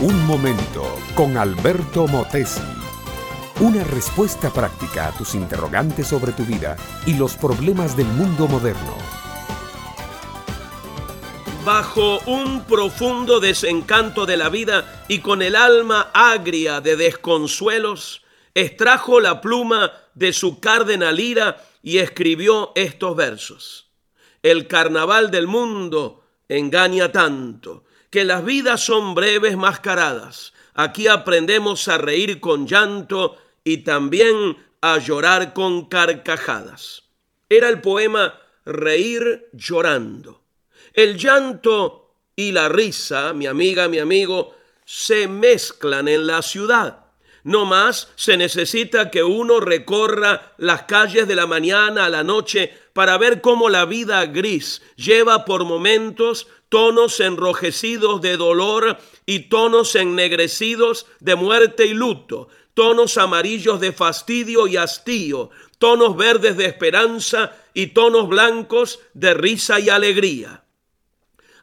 Un momento con Alberto Motesi. Una respuesta práctica a tus interrogantes sobre tu vida y los problemas del mundo moderno. Bajo un profundo desencanto de la vida y con el alma agria de desconsuelos, extrajo la pluma de su cardenalira y escribió estos versos. El carnaval del mundo engaña tanto que las vidas son breves mascaradas. Aquí aprendemos a reír con llanto y también a llorar con carcajadas. Era el poema Reír llorando. El llanto y la risa, mi amiga, mi amigo, se mezclan en la ciudad. No más se necesita que uno recorra las calles de la mañana a la noche para ver cómo la vida gris lleva por momentos tonos enrojecidos de dolor y tonos ennegrecidos de muerte y luto, tonos amarillos de fastidio y hastío, tonos verdes de esperanza y tonos blancos de risa y alegría.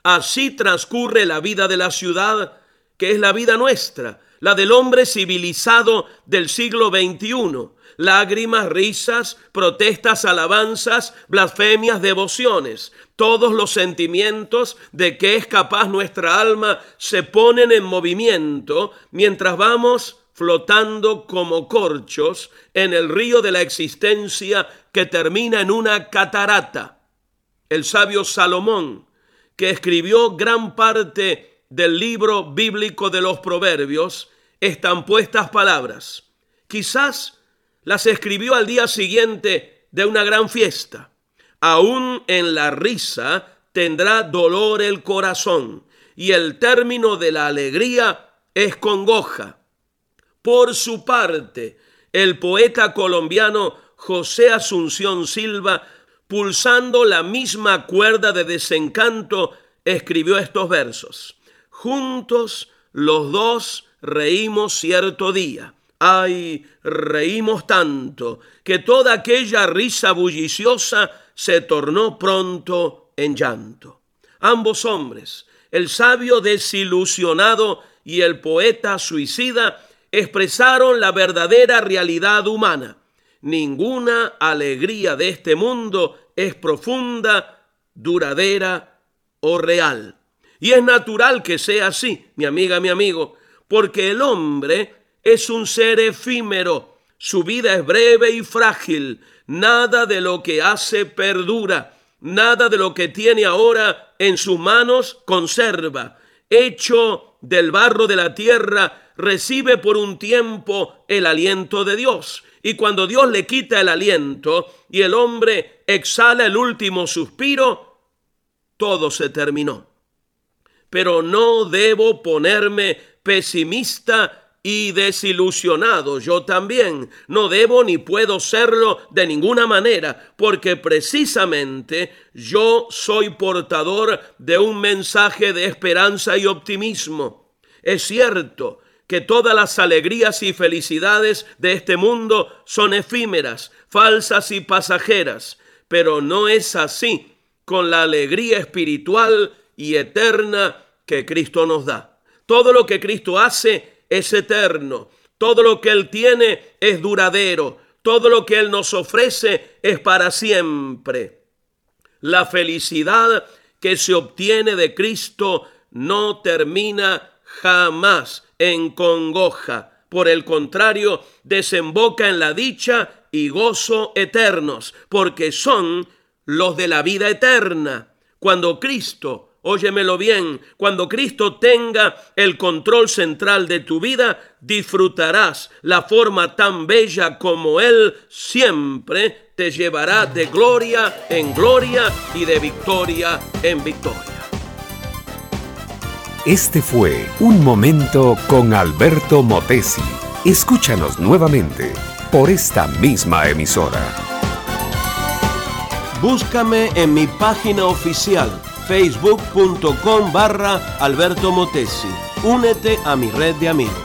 Así transcurre la vida de la ciudad, que es la vida nuestra, la del hombre civilizado del siglo XXI. Lágrimas, risas, protestas, alabanzas, blasfemias, devociones. Todos los sentimientos de que es capaz nuestra alma se ponen en movimiento mientras vamos flotando como corchos en el río de la existencia que termina en una catarata. El sabio Salomón, que escribió gran parte del libro bíblico de los proverbios, están puestas palabras. Quizás las escribió al día siguiente de una gran fiesta. Aún en la risa tendrá dolor el corazón y el término de la alegría es congoja. Por su parte, el poeta colombiano José Asunción Silva, pulsando la misma cuerda de desencanto, escribió estos versos. Juntos los dos reímos cierto día. Ay, reímos tanto que toda aquella risa bulliciosa se tornó pronto en llanto. Ambos hombres, el sabio desilusionado y el poeta suicida, expresaron la verdadera realidad humana. Ninguna alegría de este mundo es profunda, duradera o real. Y es natural que sea así, mi amiga, mi amigo, porque el hombre es un ser efímero, su vida es breve y frágil, nada de lo que hace perdura, nada de lo que tiene ahora en sus manos conserva, hecho del barro de la tierra, recibe por un tiempo el aliento de Dios. Y cuando Dios le quita el aliento y el hombre exhala el último suspiro, todo se terminó. Pero no debo ponerme pesimista y desilusionado. Yo también no debo ni puedo serlo de ninguna manera, porque precisamente yo soy portador de un mensaje de esperanza y optimismo. Es cierto que todas las alegrías y felicidades de este mundo son efímeras, falsas y pasajeras, pero no es así con la alegría espiritual y eterna que Cristo nos da. Todo lo que Cristo hace es eterno. Todo lo que Él tiene es duradero. Todo lo que Él nos ofrece es para siempre. La felicidad que se obtiene de Cristo no termina jamás en congoja. Por el contrario, desemboca en la dicha y gozo eternos, porque son los de la vida eterna. Cuando Cristo Óyemelo bien, cuando Cristo tenga el control central de tu vida, disfrutarás la forma tan bella como Él siempre te llevará de gloria en gloria y de victoria en victoria. Este fue Un Momento con Alberto Motesi. Escúchanos nuevamente por esta misma emisora. Búscame en mi página oficial facebook.com barra Alberto Motesi. Únete a mi red de amigos.